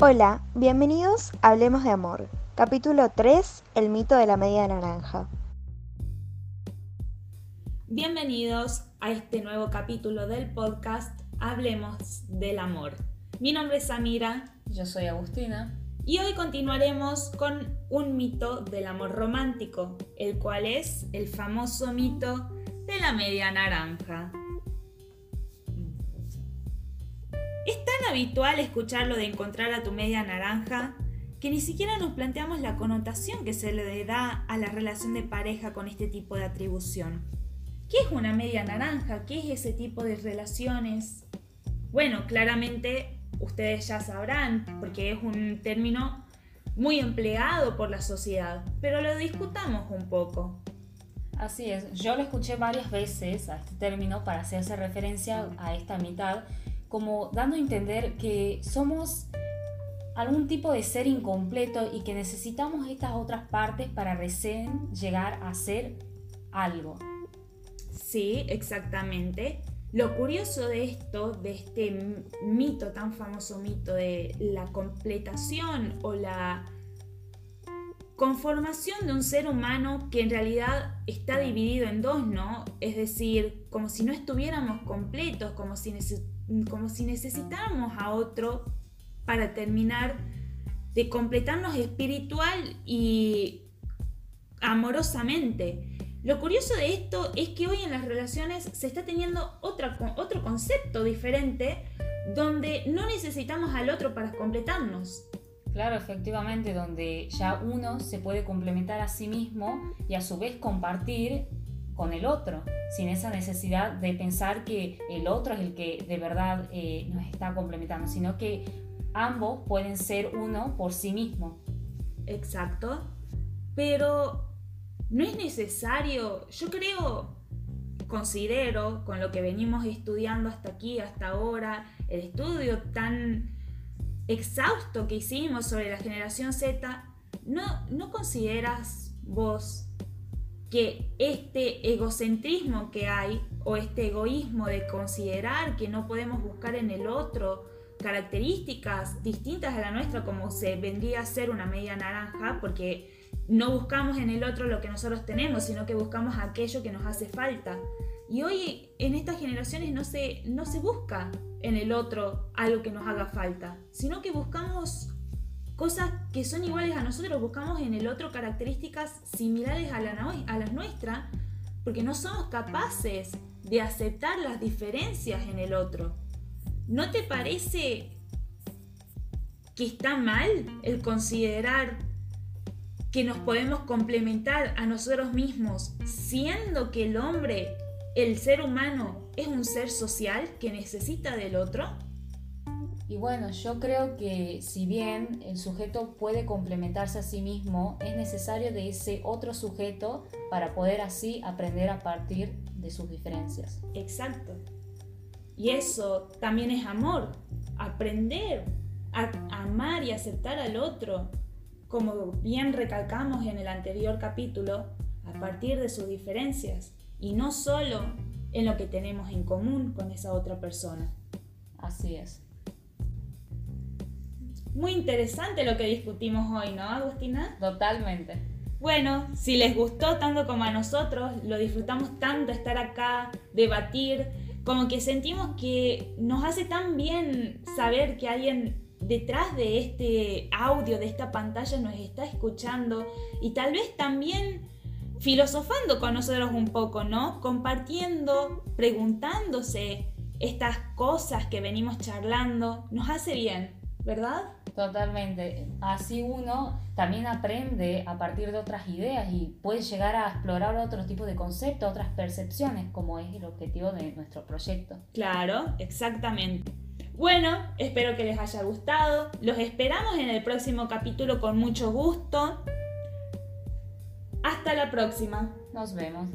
Hola, bienvenidos a Hablemos de Amor, capítulo 3, El mito de la media naranja. Bienvenidos a este nuevo capítulo del podcast Hablemos del Amor. Mi nombre es Samira. Yo soy Agustina. Y hoy continuaremos con un mito del amor romántico, el cual es el famoso mito de la media naranja. Es tan habitual escucharlo de encontrar a tu media naranja que ni siquiera nos planteamos la connotación que se le da a la relación de pareja con este tipo de atribución. ¿Qué es una media naranja? ¿Qué es ese tipo de relaciones? Bueno, claramente ustedes ya sabrán, porque es un término muy empleado por la sociedad, pero lo discutamos un poco. Así es, yo lo escuché varias veces a este término para hacerse referencia a esta mitad como dando a entender que somos algún tipo de ser incompleto y que necesitamos estas otras partes para recién llegar a ser algo. Sí, exactamente. Lo curioso de esto, de este mito, tan famoso mito de la completación o la conformación de un ser humano que en realidad está dividido en dos, ¿no? Es decir, como si no estuviéramos completos, como si como si necesitáramos a otro para terminar de completarnos espiritual y amorosamente. Lo curioso de esto es que hoy en las relaciones se está teniendo otra, otro concepto diferente donde no necesitamos al otro para completarnos. Claro, efectivamente, donde ya uno se puede complementar a sí mismo y a su vez compartir con el otro, sin esa necesidad de pensar que el otro es el que de verdad eh, nos está complementando, sino que ambos pueden ser uno por sí mismo. Exacto, pero no es necesario, yo creo, considero, con lo que venimos estudiando hasta aquí, hasta ahora, el estudio tan exhausto que hicimos sobre la generación Z, ¿no, no consideras vos que este egocentrismo que hay o este egoísmo de considerar que no podemos buscar en el otro características distintas a la nuestra como se vendría a ser una media naranja porque no buscamos en el otro lo que nosotros tenemos sino que buscamos aquello que nos hace falta y hoy en estas generaciones no se, no se busca en el otro algo que nos haga falta sino que buscamos cosas que son iguales a nosotros, buscamos en el otro características similares a, a las nuestras, porque no somos capaces de aceptar las diferencias en el otro. ¿No te parece que está mal el considerar que nos podemos complementar a nosotros mismos, siendo que el hombre, el ser humano, es un ser social que necesita del otro? Y bueno, yo creo que si bien el sujeto puede complementarse a sí mismo, es necesario de ese otro sujeto para poder así aprender a partir de sus diferencias. Exacto. Y eso también es amor, aprender a amar y aceptar al otro, como bien recalcamos en el anterior capítulo, a partir de sus diferencias y no solo en lo que tenemos en común con esa otra persona. Así es. Muy interesante lo que discutimos hoy, ¿no, Agustina? Totalmente. Bueno, si les gustó tanto como a nosotros, lo disfrutamos tanto estar acá, debatir, como que sentimos que nos hace tan bien saber que alguien detrás de este audio, de esta pantalla, nos está escuchando y tal vez también filosofando con nosotros un poco, ¿no? Compartiendo, preguntándose estas cosas que venimos charlando, nos hace bien, ¿verdad? Totalmente. Así uno también aprende a partir de otras ideas y puede llegar a explorar otros tipos de conceptos, otras percepciones, como es el objetivo de nuestro proyecto. Claro, exactamente. Bueno, espero que les haya gustado. Los esperamos en el próximo capítulo con mucho gusto. Hasta la próxima. Nos vemos.